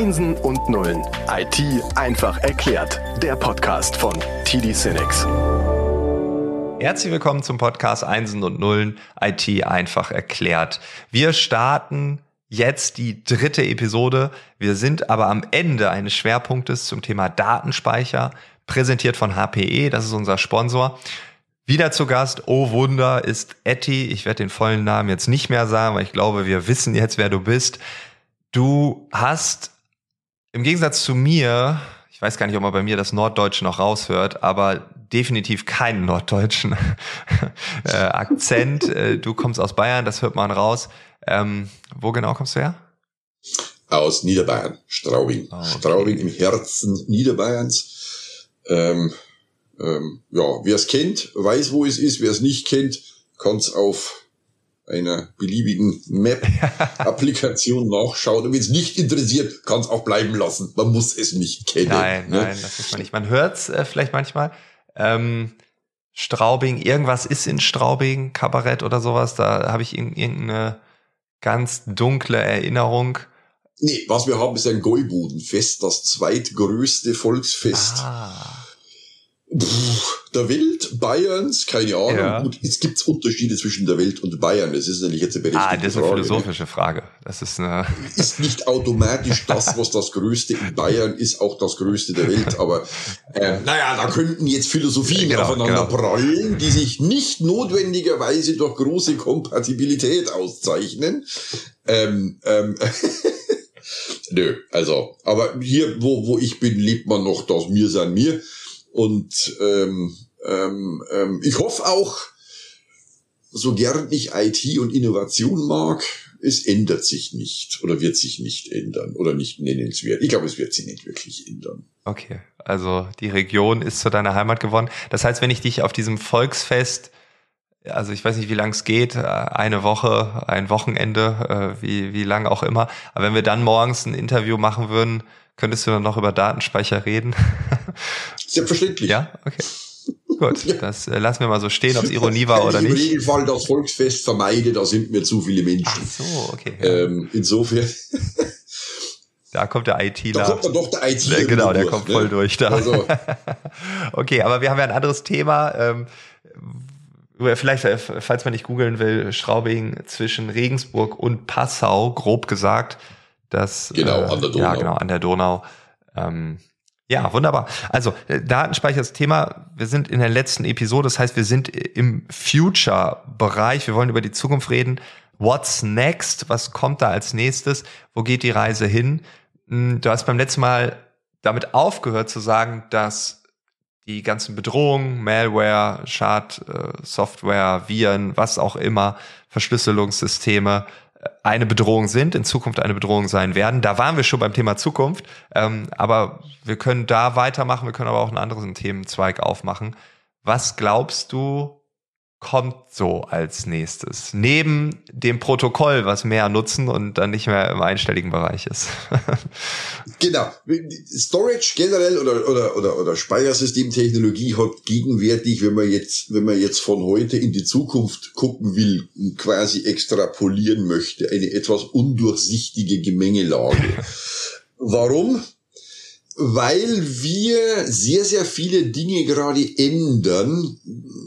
Einsen und Nullen. IT einfach erklärt. Der Podcast von TD Cinex. Herzlich willkommen zum Podcast Einsen und Nullen. IT einfach erklärt. Wir starten jetzt die dritte Episode. Wir sind aber am Ende eines Schwerpunktes zum Thema Datenspeicher, präsentiert von HPE. Das ist unser Sponsor. Wieder zu Gast, oh Wunder, ist Etty. Ich werde den vollen Namen jetzt nicht mehr sagen, weil ich glaube, wir wissen jetzt, wer du bist. Du hast im Gegensatz zu mir, ich weiß gar nicht, ob man bei mir das Norddeutsche noch raushört, aber definitiv keinen norddeutschen äh, Akzent. Äh, du kommst aus Bayern, das hört man raus. Ähm, wo genau kommst du her? Aus Niederbayern, Straubing. Oh, okay. Straubing im Herzen Niederbayerns. Ähm, ähm, ja, wer es kennt, weiß, wo es ist. Wer es nicht kennt, kann es auf einer beliebigen Map-Applikation nachschauen. Und wenn es nicht interessiert, kann es auch bleiben lassen. Man muss es nicht kennen. Nein, ne? nein, das muss man nicht. Man hört es äh, vielleicht manchmal. Ähm, Straubing, irgendwas ist in Straubing, Kabarett oder sowas. Da habe ich irgendeine ganz dunkle Erinnerung. Nee, was wir haben, ist ein Gäubodenfest, das zweitgrößte Volksfest. Ah der Welt, Bayerns, keine Ahnung. Ja. Gut, es gibt Unterschiede zwischen der Welt und Bayern. Das ist natürlich jetzt eine. Ah, das ist eine Frage, philosophische Frage. Das ist eine ist nicht automatisch das, was das Größte in Bayern ist, auch das Größte der Welt. Aber äh, naja, da könnten jetzt Philosophien genau, aufeinander genau. prallen, die sich nicht notwendigerweise durch große Kompatibilität auszeichnen. Ähm, ähm, Nö, also, aber hier, wo, wo ich bin, lebt man noch das Mir sein Mir. Und ähm, ähm, ähm, ich hoffe auch, so gern ich IT und Innovation mag, es ändert sich nicht oder wird sich nicht ändern oder nicht nennenswert. Ich glaube, es wird sich nicht wirklich ändern. Okay, also die Region ist zu deiner Heimat geworden. Das heißt, wenn ich dich auf diesem Volksfest, also ich weiß nicht, wie lang es geht, eine Woche, ein Wochenende, äh, wie, wie lang auch immer, aber wenn wir dann morgens ein Interview machen würden, Könntest du dann noch über Datenspeicher reden? Selbstverständlich. Ja, okay. Gut, das äh, lassen wir mal so stehen, ob es Ironie war oder nicht. Im Regelfall das Volksfest vermeide, da sind mir zu viele Menschen. Ach so, okay. Ähm, insofern. Da kommt der ITler. Da kommt dann doch der ITler. Genau, der durch, kommt ne? voll durch da. Also. okay, aber wir haben ja ein anderes Thema. Ähm, vielleicht, äh, falls man nicht googeln will, Schraubing zwischen Regensburg und Passau, grob gesagt. Das, genau, äh, an der Donau. Ja, genau, an der Donau. Ähm, ja, wunderbar. Also äh, Datenspeicher ist Thema. Wir sind in der letzten Episode, das heißt, wir sind im Future-Bereich. Wir wollen über die Zukunft reden. What's next? Was kommt da als nächstes? Wo geht die Reise hin? Hm, du hast beim letzten Mal damit aufgehört zu sagen, dass die ganzen Bedrohungen, Malware, Schadsoftware, Viren, was auch immer, Verschlüsselungssysteme, eine Bedrohung sind, in Zukunft eine Bedrohung sein werden. Da waren wir schon beim Thema Zukunft, ähm, aber wir können da weitermachen, wir können aber auch einen anderen Themenzweig aufmachen. Was glaubst du, kommt so als nächstes? Neben dem Protokoll, was mehr nutzen und dann nicht mehr im einstelligen Bereich ist. genau. Storage generell oder, oder, oder, oder Speichersystemtechnologie hat gegenwärtig, wenn man jetzt, wenn man jetzt von heute in die Zukunft gucken will und quasi extrapolieren möchte, eine etwas undurchsichtige Gemengelage. Warum? Weil wir sehr, sehr viele Dinge gerade ändern,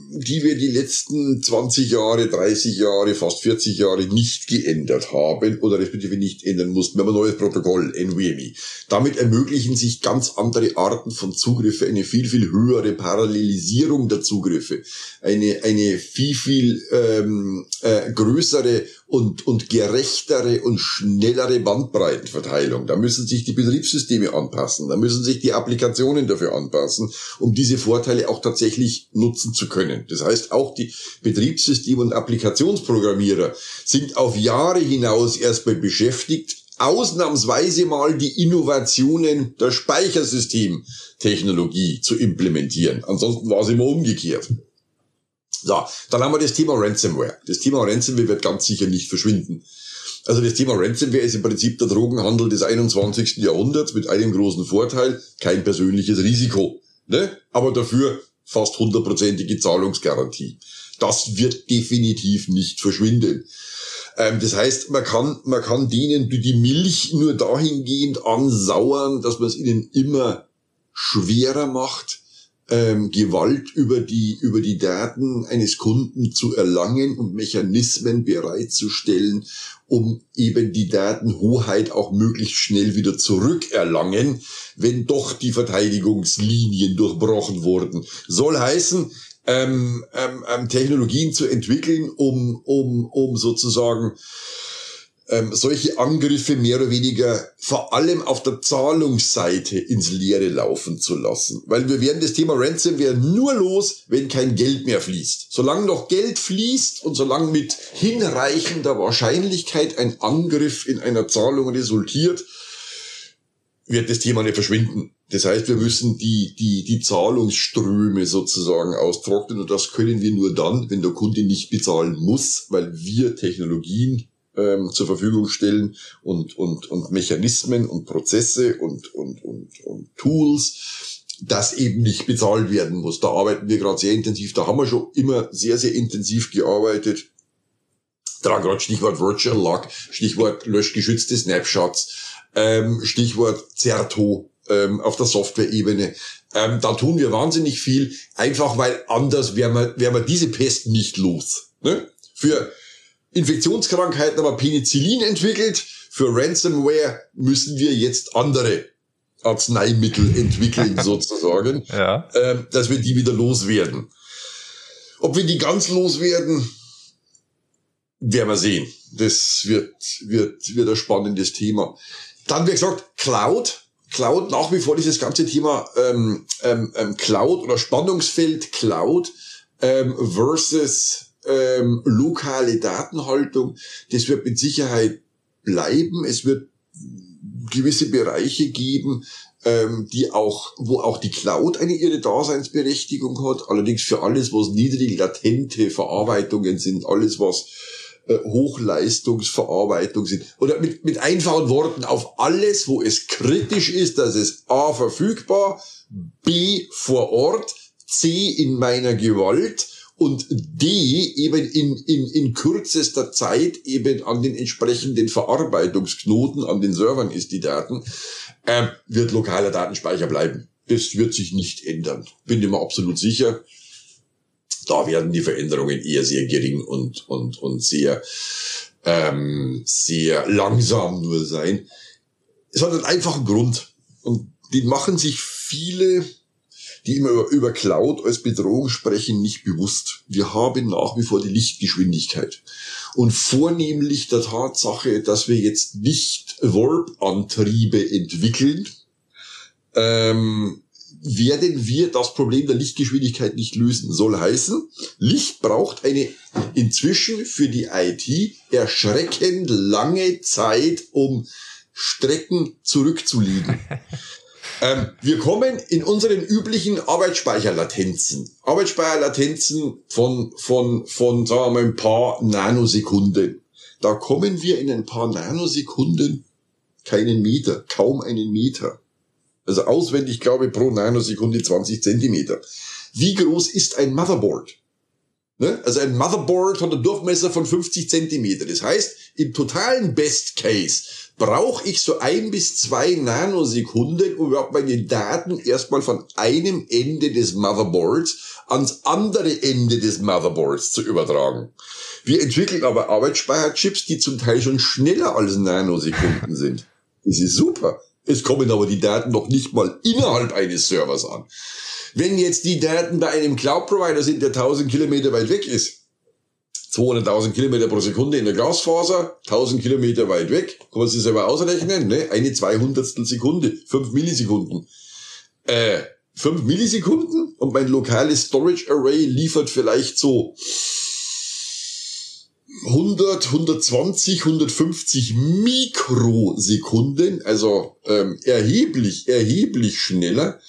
die wir die letzten 20 Jahre, 30 Jahre, fast 40 Jahre nicht geändert haben oder respektive nicht ändern mussten. Wir haben ein neues Protokoll, NVMe. Damit ermöglichen sich ganz andere Arten von Zugriffe, eine viel, viel höhere Parallelisierung der Zugriffe, eine, eine viel, viel ähm, äh, größere und, und gerechtere und schnellere Bandbreitenverteilung. Da müssen sich die Betriebssysteme anpassen, da müssen sich die Applikationen dafür anpassen, um diese Vorteile auch tatsächlich nutzen zu können. Das heißt, auch die Betriebssystem- und Applikationsprogrammierer sind auf Jahre hinaus erstmal beschäftigt, ausnahmsweise mal die Innovationen der Speichersystemtechnologie zu implementieren. Ansonsten war es immer umgekehrt. So, dann haben wir das Thema Ransomware. Das Thema Ransomware wird ganz sicher nicht verschwinden. Also das Thema Ransomware ist im Prinzip der Drogenhandel des 21. Jahrhunderts mit einem großen Vorteil, kein persönliches Risiko. Ne? Aber dafür fast hundertprozentige Zahlungsgarantie. Das wird definitiv nicht verschwinden. Ähm, das heißt, man kann, man kann denen die Milch nur dahingehend ansauern, dass man es ihnen immer schwerer macht, ähm, Gewalt über die, über die Daten eines Kunden zu erlangen und Mechanismen bereitzustellen, um eben die Datenhoheit auch möglichst schnell wieder zurückerlangen, wenn doch die Verteidigungslinien durchbrochen wurden. Soll heißen, ähm, ähm, ähm Technologien zu entwickeln, um, um, um sozusagen ähm, solche Angriffe mehr oder weniger vor allem auf der Zahlungsseite ins Leere laufen zu lassen. Weil wir werden das Thema Ransomware nur los, wenn kein Geld mehr fließt. Solange noch Geld fließt und solange mit hinreichender Wahrscheinlichkeit ein Angriff in einer Zahlung resultiert, wird das Thema nicht verschwinden. Das heißt, wir müssen die, die, die Zahlungsströme sozusagen austrocknen und das können wir nur dann, wenn der Kunde nicht bezahlen muss, weil wir Technologien ähm, zur Verfügung stellen und, und, und Mechanismen und Prozesse und, und, und, und Tools, das eben nicht bezahlt werden muss. Da arbeiten wir gerade sehr intensiv. Da haben wir schon immer sehr, sehr intensiv gearbeitet. Da gerade Stichwort Virtual Lock, Stichwort löschgeschützte Snapshots, ähm, Stichwort Zerto ähm, auf der Software-Ebene. Ähm, da tun wir wahnsinnig viel, einfach weil anders wären wir, wären wir diese Pest nicht los. Ne? Für Infektionskrankheiten aber Penicillin entwickelt. Für Ransomware müssen wir jetzt andere Arzneimittel entwickeln sozusagen, ja. ähm, dass wir die wieder loswerden. Ob wir die ganz loswerden, werden wir sehen. Das wird, wird, wird ein spannendes Thema. Dann, wie gesagt, Cloud. Cloud, nach wie vor dieses ganze Thema ähm, ähm, ähm Cloud oder Spannungsfeld Cloud ähm, versus ähm, lokale Datenhaltung, das wird mit Sicherheit bleiben. Es wird gewisse Bereiche geben, ähm, die auch, wo auch die Cloud eine ihre Daseinsberechtigung hat. Allerdings für alles, was niedrig latente Verarbeitungen sind, alles was äh, Hochleistungsverarbeitung sind. Oder mit, mit einfachen Worten auf alles, wo es kritisch ist, dass es A verfügbar, B vor Ort, C in meiner Gewalt und D eben in, in, in kürzester Zeit eben an den entsprechenden Verarbeitungsknoten, an den Servern ist die Daten, äh, wird lokaler Datenspeicher bleiben. Das wird sich nicht ändern. Bin immer absolut sicher. Da werden die Veränderungen eher sehr gering und, und, und sehr, ähm, sehr langsam nur sein. Es hat einen einfachen Grund. Und den machen sich viele die immer über, Cloud als Bedrohung sprechen, nicht bewusst. Wir haben nach wie vor die Lichtgeschwindigkeit. Und vornehmlich der Tatsache, dass wir jetzt nicht Warp-Antriebe entwickeln, ähm, werden wir das Problem der Lichtgeschwindigkeit nicht lösen. Soll heißen, Licht braucht eine inzwischen für die IT erschreckend lange Zeit, um Strecken zurückzulegen. Ähm, wir kommen in unseren üblichen Arbeitsspeicherlatenzen. Arbeitsspeicherlatenzen von, von, von, sagen wir mal, ein paar Nanosekunden. Da kommen wir in ein paar Nanosekunden keinen Meter, kaum einen Meter. Also auswendig, glaube ich, pro Nanosekunde 20 Zentimeter. Wie groß ist ein Motherboard? Ne? Also ein Motherboard hat einen Durchmesser von 50 Zentimeter. Das heißt, im totalen Best Case brauche ich so ein bis zwei Nanosekunden, um überhaupt meine Daten erstmal von einem Ende des Motherboards ans andere Ende des Motherboards zu übertragen. Wir entwickeln aber Arbeitsspeicherchips, die zum Teil schon schneller als Nanosekunden sind. Das ist super. Es kommen aber die Daten noch nicht mal innerhalb eines Servers an. Wenn jetzt die Daten bei einem Cloud-Provider sind, der 1000 Kilometer weit weg ist, 200.000 Kilometer pro Sekunde in der Glasfaser, 1000 Kilometer weit weg, kann man sich selber ausrechnen, ne? eine 200 Sekunde, 5 Millisekunden. Äh, 5 Millisekunden und mein lokales Storage Array liefert vielleicht so 100, 120, 150 Mikrosekunden, also ähm, erheblich, erheblich schneller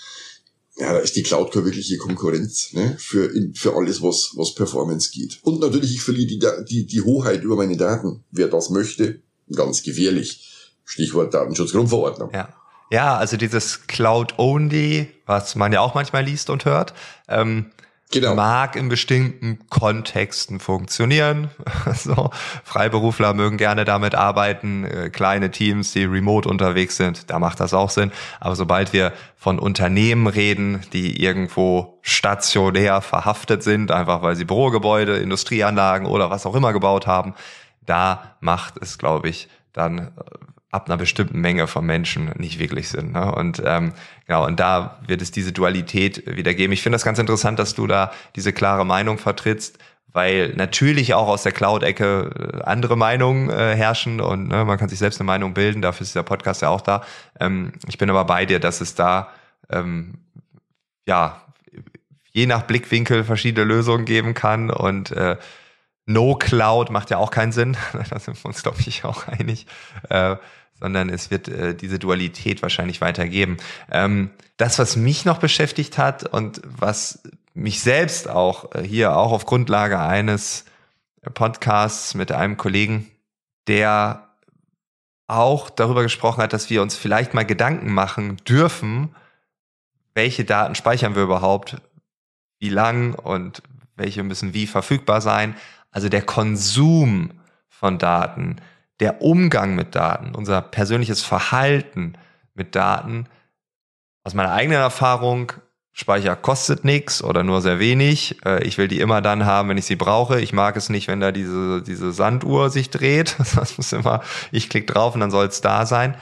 ja, da ist die Cloud keine wirkliche Konkurrenz ne, für, in, für alles, was, was Performance geht. Und natürlich, ich verliere die, die, die Hoheit über meine Daten. Wer das möchte, ganz gefährlich. Stichwort Datenschutzgrundverordnung. Ja. Ja, also dieses Cloud-Only, was man ja auch manchmal liest und hört, ähm, Genau. Mag in bestimmten Kontexten funktionieren. so, Freiberufler mögen gerne damit arbeiten, äh, kleine Teams, die remote unterwegs sind, da macht das auch Sinn. Aber sobald wir von Unternehmen reden, die irgendwo stationär verhaftet sind, einfach weil sie Bürogebäude, Industrieanlagen oder was auch immer gebaut haben, da macht es, glaube ich, dann äh, ab einer bestimmten Menge von Menschen nicht wirklich Sinn. Ne? Und ähm, genau, und da wird es diese Dualität wieder geben. Ich finde das ganz interessant, dass du da diese klare Meinung vertrittst, weil natürlich auch aus der Cloud-Ecke äh, andere Meinungen äh, herrschen und ne, man kann sich selbst eine Meinung bilden, dafür ist der Podcast ja auch da. Ähm, ich bin aber bei dir, dass es da ähm, ja je nach Blickwinkel verschiedene Lösungen geben kann und äh, No Cloud macht ja auch keinen Sinn. da sind wir uns, glaube ich, auch einig. Äh, sondern es wird äh, diese Dualität wahrscheinlich weitergeben. Ähm, das, was mich noch beschäftigt hat und was mich selbst auch äh, hier auch auf Grundlage eines Podcasts mit einem Kollegen, der auch darüber gesprochen hat, dass wir uns vielleicht mal Gedanken machen dürfen, welche Daten speichern wir überhaupt, wie lang und welche müssen wie verfügbar sein. Also der Konsum von Daten, der Umgang mit Daten, unser persönliches Verhalten mit Daten, aus meiner eigenen Erfahrung, Speicher kostet nichts oder nur sehr wenig. Äh, ich will die immer dann haben, wenn ich sie brauche. Ich mag es nicht, wenn da diese, diese Sanduhr sich dreht. Das muss immer, ich klicke drauf und dann soll es da sein.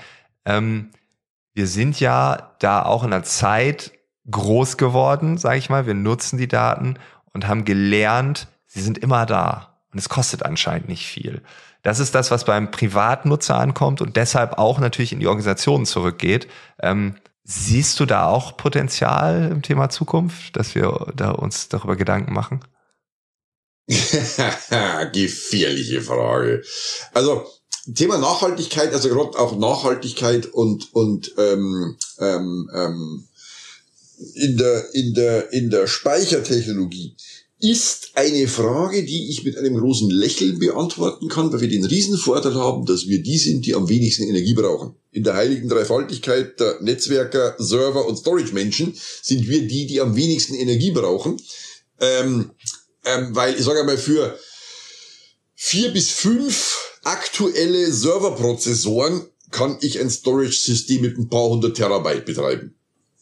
Ähm, wir sind ja da auch in der Zeit groß geworden, sage ich mal. Wir nutzen die Daten und haben gelernt, sie sind immer da. Und es kostet anscheinend nicht viel. Das ist das, was beim Privatnutzer ankommt und deshalb auch natürlich in die Organisationen zurückgeht. Ähm, siehst du da auch Potenzial im Thema Zukunft, dass wir da uns darüber Gedanken machen? Gefährliche Frage. Also Thema Nachhaltigkeit, also gerade auch Nachhaltigkeit und und ähm, ähm, ähm, in der in der in der Speichertechnologie ist eine Frage, die ich mit einem großen Lächeln beantworten kann, weil wir den Riesenvorteil haben, dass wir die sind, die am wenigsten Energie brauchen. In der heiligen Dreifaltigkeit der Netzwerker, Server und Storage-Menschen sind wir die, die am wenigsten Energie brauchen. Ähm, ähm, weil, ich sage einmal, für vier bis fünf aktuelle Serverprozessoren kann ich ein Storage-System mit ein paar hundert Terabyte betreiben.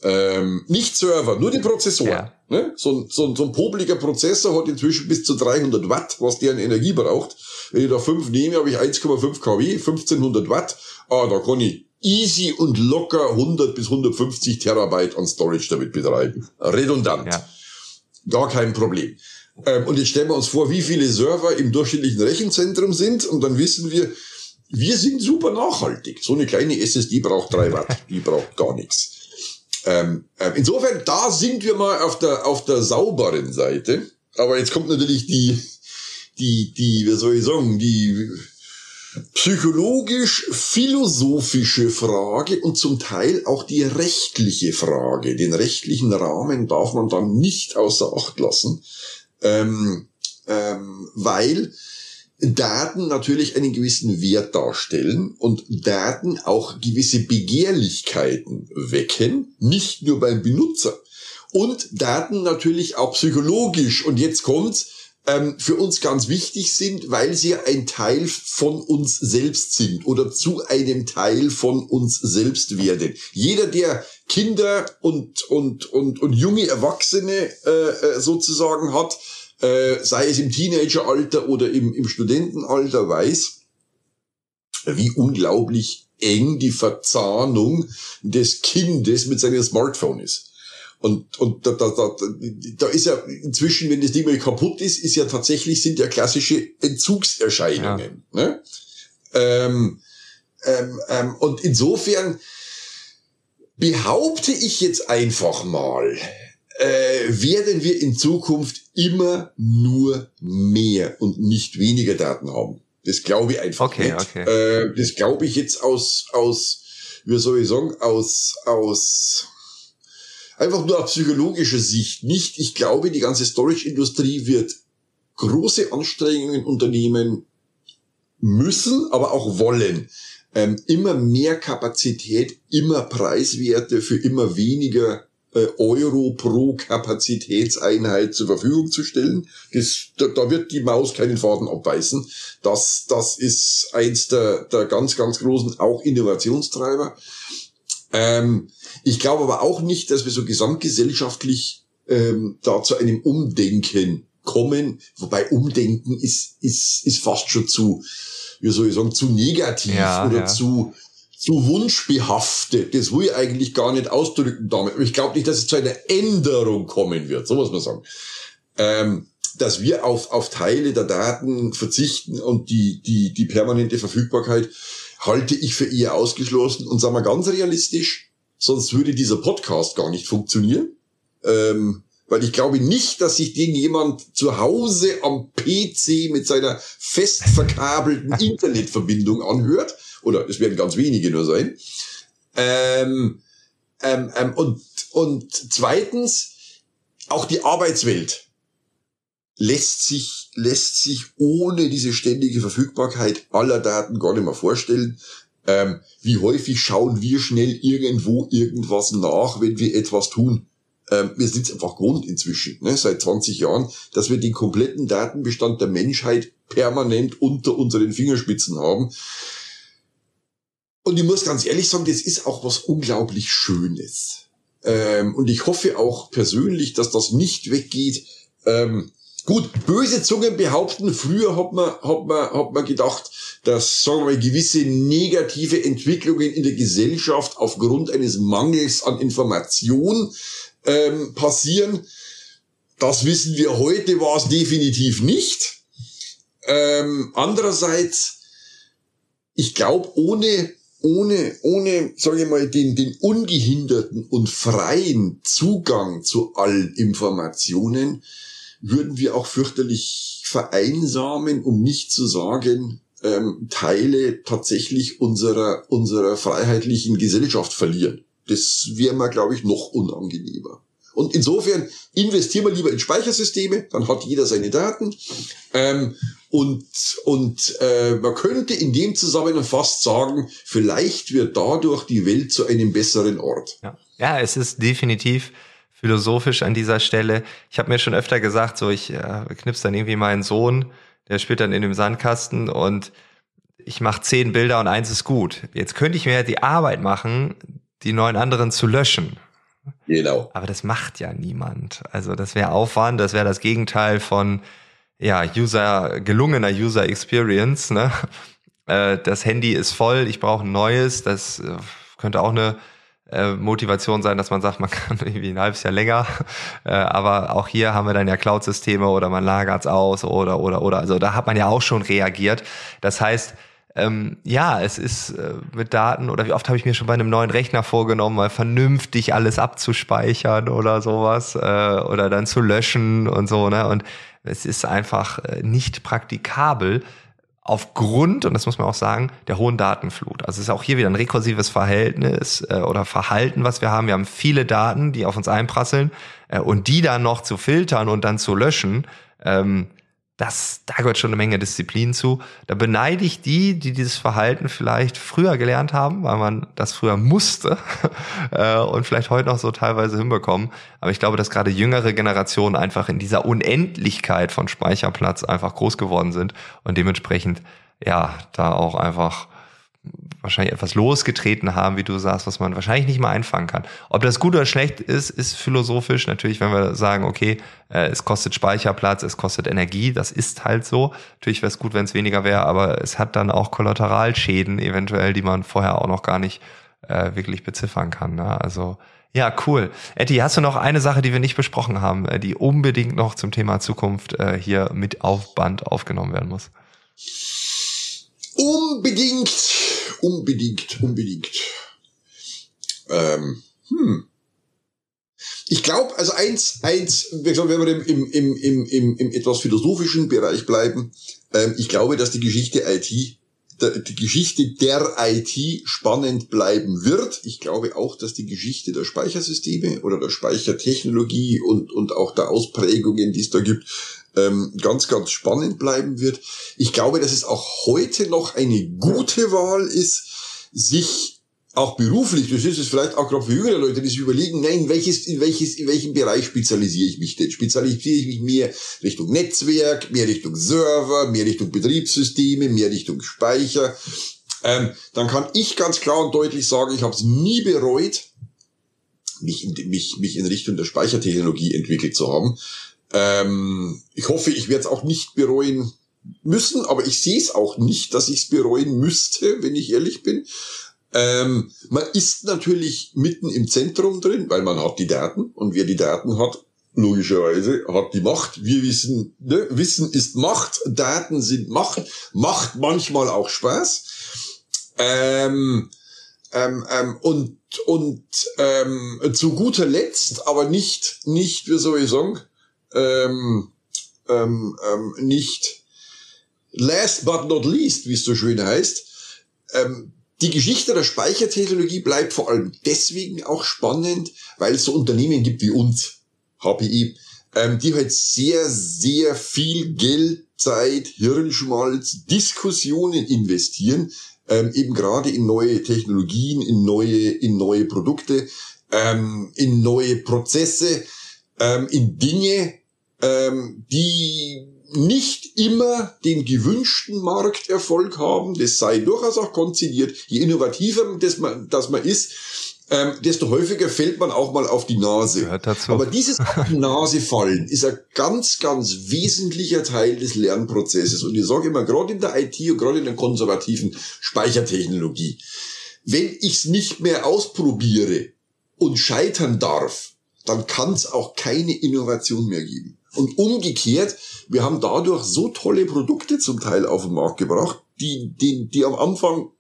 Ähm, nicht Server, nur die Prozessoren. Ja. Ne? So, so, so ein popliger Prozessor hat inzwischen bis zu 300 Watt, was der an Energie braucht. Wenn ich da 5 nehme, habe ich 1,5 kW, 1500 Watt. Ah, da kann ich easy und locker 100 bis 150 Terabyte an Storage damit betreiben. Redundant. Ja. Gar kein Problem. Ähm, und jetzt stellen wir uns vor, wie viele Server im durchschnittlichen Rechenzentrum sind und dann wissen wir, wir sind super nachhaltig. So eine kleine SSD braucht 3 Watt, die braucht gar nichts. Ähm, äh, insofern, da sind wir mal auf der, auf der sauberen Seite. Aber jetzt kommt natürlich die, die, die, wie soll ich sagen, die psychologisch-philosophische Frage und zum Teil auch die rechtliche Frage. Den rechtlichen Rahmen darf man dann nicht außer Acht lassen, ähm, ähm, weil Daten natürlich einen gewissen Wert darstellen und Daten auch gewisse Begehrlichkeiten wecken, nicht nur beim Benutzer. Und Daten natürlich auch psychologisch, und jetzt kommt's, ähm, für uns ganz wichtig sind, weil sie ein Teil von uns selbst sind oder zu einem Teil von uns selbst werden. Jeder, der Kinder und, und, und, und junge Erwachsene äh, äh sozusagen hat, äh, sei es im Teenageralter oder im, im Studentenalter, weiß, wie unglaublich eng die Verzahnung des Kindes mit seinem Smartphone ist. Und, und da, da, da, da ist ja inzwischen, wenn das Ding mal kaputt ist, ist ja tatsächlich, sind ja klassische Entzugserscheinungen. Ja. Ne? Ähm, ähm, ähm, und insofern behaupte ich jetzt einfach mal, äh, werden wir in Zukunft immer nur mehr und nicht weniger Daten haben. Das glaube ich einfach okay, nicht. Okay. Äh, das glaube ich jetzt aus, aus, wie soll ich sagen, aus, aus, einfach nur aus psychologischer Sicht nicht. Ich glaube, die ganze Storage-Industrie wird große Anstrengungen unternehmen müssen, aber auch wollen. Ähm, immer mehr Kapazität, immer Preiswerte für immer weniger Euro pro Kapazitätseinheit zur Verfügung zu stellen. Das, da, da wird die Maus keinen Faden abbeißen. Das, das ist eins der, der ganz, ganz großen auch Innovationstreiber. Ähm, ich glaube aber auch nicht, dass wir so gesamtgesellschaftlich ähm, da zu einem Umdenken kommen. Wobei Umdenken ist, ist, ist fast schon zu, wie soll ich sagen, zu negativ ja, oder ja. zu zu wunschbehaftet. Das will ich eigentlich gar nicht ausdrücken damit. Aber ich glaube nicht, dass es zu einer Änderung kommen wird. So muss man sagen. Ähm, dass wir auf, auf Teile der Daten verzichten und die, die, die permanente Verfügbarkeit halte ich für eher ausgeschlossen. Und sagen wir ganz realistisch, sonst würde dieser Podcast gar nicht funktionieren. Ähm, weil ich glaube nicht, dass sich den jemand zu Hause am PC mit seiner fest verkabelten Internetverbindung anhört, oder es werden ganz wenige nur sein. Ähm, ähm, ähm, und, und zweitens, auch die Arbeitswelt lässt sich, lässt sich ohne diese ständige Verfügbarkeit aller Daten gar nicht mehr vorstellen. Ähm, wie häufig schauen wir schnell irgendwo irgendwas nach, wenn wir etwas tun? Ähm, wir sind es einfach gewohnt inzwischen, ne, seit 20 Jahren, dass wir den kompletten Datenbestand der Menschheit permanent unter unseren Fingerspitzen haben. Und ich muss ganz ehrlich sagen, das ist auch was unglaublich Schönes. Ähm, und ich hoffe auch persönlich, dass das nicht weggeht. Ähm, gut, böse Zungen behaupten, früher hat man, hat man, hat man gedacht, dass, sagen wir mal, gewisse negative Entwicklungen in der Gesellschaft aufgrund eines Mangels an Information ähm, passieren. Das wissen wir heute, war es definitiv nicht. Ähm, andererseits, ich glaube, ohne ohne, ohne, sage ich mal, den, den ungehinderten und freien Zugang zu allen Informationen würden wir auch fürchterlich vereinsamen, um nicht zu sagen, ähm, Teile tatsächlich unserer, unserer freiheitlichen Gesellschaft verlieren. Das wäre mir, glaube ich, noch unangenehmer. Und insofern investieren wir lieber in Speichersysteme, dann hat jeder seine Daten. Ähm, und und äh, man könnte in dem Zusammenhang fast sagen, vielleicht wird dadurch die Welt zu einem besseren Ort. Ja, ja es ist definitiv philosophisch an dieser Stelle. Ich habe mir schon öfter gesagt, so ich äh, knips dann irgendwie meinen Sohn, der spielt dann in dem Sandkasten und ich mache zehn Bilder und eins ist gut. Jetzt könnte ich mir die Arbeit machen, die neun anderen zu löschen. Genau. Aber das macht ja niemand. Also das wäre Aufwand, das wäre das Gegenteil von ja, User, gelungener User Experience. Ne? Äh, das Handy ist voll, ich brauche ein neues. Das äh, könnte auch eine äh, Motivation sein, dass man sagt, man kann irgendwie ein halbes Jahr länger. aber auch hier haben wir dann ja Cloud-Systeme oder man lagert es aus oder oder oder. Also da hat man ja auch schon reagiert. Das heißt, ähm, ja, es ist äh, mit Daten oder wie oft habe ich mir schon bei einem neuen Rechner vorgenommen, mal vernünftig alles abzuspeichern oder sowas äh, oder dann zu löschen und so, ne? Und es ist einfach äh, nicht praktikabel aufgrund, und das muss man auch sagen, der hohen Datenflut. Also es ist auch hier wieder ein rekursives Verhältnis äh, oder Verhalten, was wir haben. Wir haben viele Daten, die auf uns einprasseln äh, und die dann noch zu filtern und dann zu löschen, ähm, das, da gehört schon eine Menge Disziplin zu. Da beneide ich die, die dieses Verhalten vielleicht früher gelernt haben, weil man das früher musste äh, und vielleicht heute noch so teilweise hinbekommen. Aber ich glaube, dass gerade jüngere Generationen einfach in dieser Unendlichkeit von Speicherplatz einfach groß geworden sind und dementsprechend ja da auch einfach wahrscheinlich etwas losgetreten haben, wie du sagst, was man wahrscheinlich nicht mal einfangen kann. Ob das gut oder schlecht ist, ist philosophisch natürlich, wenn wir sagen, okay, äh, es kostet Speicherplatz, es kostet Energie, das ist halt so. Natürlich wäre es gut, wenn es weniger wäre, aber es hat dann auch Kollateralschäden eventuell, die man vorher auch noch gar nicht äh, wirklich beziffern kann. Ne? Also ja, cool. Etty, hast du noch eine Sache, die wir nicht besprochen haben, äh, die unbedingt noch zum Thema Zukunft äh, hier mit auf Band aufgenommen werden muss? Unbedingt, unbedingt, unbedingt. Ähm, hm. Ich glaube, also eins, eins, wenn wir im, im, im, im, im etwas philosophischen Bereich bleiben, ähm, ich glaube, dass die Geschichte IT, der, die Geschichte der IT spannend bleiben wird. Ich glaube auch, dass die Geschichte der Speichersysteme oder der Speichertechnologie und, und auch der Ausprägungen, die es da gibt, ähm, ganz, ganz spannend bleiben wird. Ich glaube, dass es auch heute noch eine gute Wahl ist, sich auch beruflich, das ist es vielleicht auch gerade für jüngere Leute, die sich überlegen, nein, welches, in welches, in welchem Bereich spezialisiere ich mich denn? Spezialisiere ich mich mehr Richtung Netzwerk, mehr Richtung Server, mehr Richtung Betriebssysteme, mehr Richtung Speicher? Ähm, dann kann ich ganz klar und deutlich sagen, ich habe es nie bereut, mich in, mich, mich in Richtung der Speichertechnologie entwickelt zu haben. Ähm, ich hoffe, ich werde es auch nicht bereuen müssen, aber ich sehe es auch nicht, dass ich es bereuen müsste, wenn ich ehrlich bin. Ähm, man ist natürlich mitten im Zentrum drin, weil man hat die Daten und wer die Daten hat, logischerweise hat die Macht. Wir wissen, ne? Wissen ist Macht, Daten sind Macht, macht manchmal auch Spaß. Ähm, ähm, ähm, und und ähm, zu guter Letzt, aber nicht nicht, wie soll ich sagen, ähm, ähm, ähm, nicht last but not least, wie es so schön heißt. Ähm, die Geschichte der Speichertechnologie bleibt vor allem deswegen auch spannend, weil es so Unternehmen gibt wie uns, HPI, ähm, die halt sehr, sehr viel Geld, Zeit, Hirnschmalz, Diskussionen investieren, ähm, eben gerade in neue Technologien, in neue, in neue Produkte, ähm, in neue Prozesse, ähm, in Dinge, ähm, die nicht immer den gewünschten Markterfolg haben. Das sei durchaus auch konzidiert. Je innovativer das man, das man ist, ähm, desto häufiger fällt man auch mal auf die Nase. Aber dieses auf die Nase fallen ist ein ganz, ganz wesentlicher Teil des Lernprozesses. Und ich sage immer, gerade in der IT und gerade in der konservativen Speichertechnologie, wenn ich es nicht mehr ausprobiere und scheitern darf, dann kann es auch keine Innovation mehr geben. Und umgekehrt, wir haben dadurch so tolle Produkte zum Teil auf den Markt gebracht, die, die, die am Anfang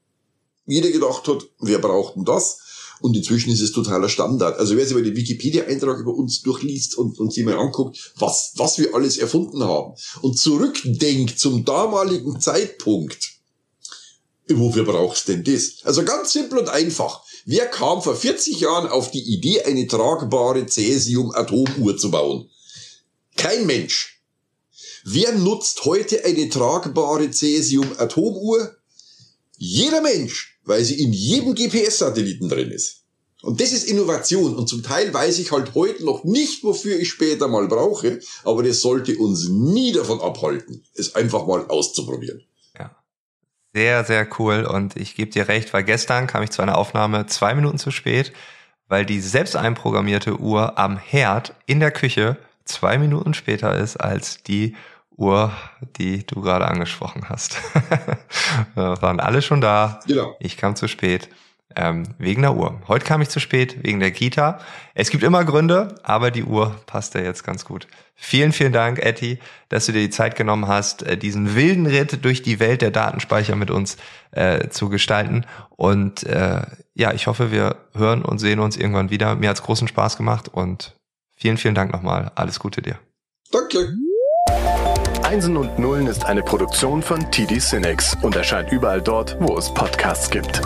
jeder gedacht hat, wer braucht denn das? Und inzwischen ist es totaler Standard. Also wer sich über den Wikipedia-Eintrag über uns durchliest und, und sich mal anguckt, was, was wir alles erfunden haben und zurückdenkt zum damaligen Zeitpunkt, wofür brauchst denn das? Also ganz simpel und einfach. Wer kam vor 40 Jahren auf die Idee, eine tragbare Cäsium-Atomuhr zu bauen? Kein Mensch. Wer nutzt heute eine tragbare Cäsium-Atomuhr? Jeder Mensch, weil sie in jedem GPS-Satelliten drin ist. Und das ist Innovation. Und zum Teil weiß ich halt heute noch nicht, wofür ich später mal brauche, aber das sollte uns nie davon abhalten, es einfach mal auszuprobieren. Ja. Sehr, sehr cool. Und ich gebe dir recht, weil gestern kam ich zu einer Aufnahme zwei Minuten zu spät, weil die selbst einprogrammierte Uhr am Herd in der Küche zwei Minuten später ist als die Uhr, die du gerade angesprochen hast. Wir waren alle schon da. Genau. Ich kam zu spät. Ähm, wegen der Uhr. Heute kam ich zu spät, wegen der Kita. Es gibt immer Gründe, aber die Uhr passt ja jetzt ganz gut. Vielen, vielen Dank, Etty, dass du dir die Zeit genommen hast, äh, diesen wilden Ritt durch die Welt der Datenspeicher mit uns äh, zu gestalten. Und äh, ja, ich hoffe, wir hören und sehen uns irgendwann wieder. Mir hat's großen Spaß gemacht und Vielen, vielen Dank nochmal. Alles Gute dir. Danke. Einsen und Nullen ist eine Produktion von TD Cinex und erscheint überall dort, wo es Podcasts gibt.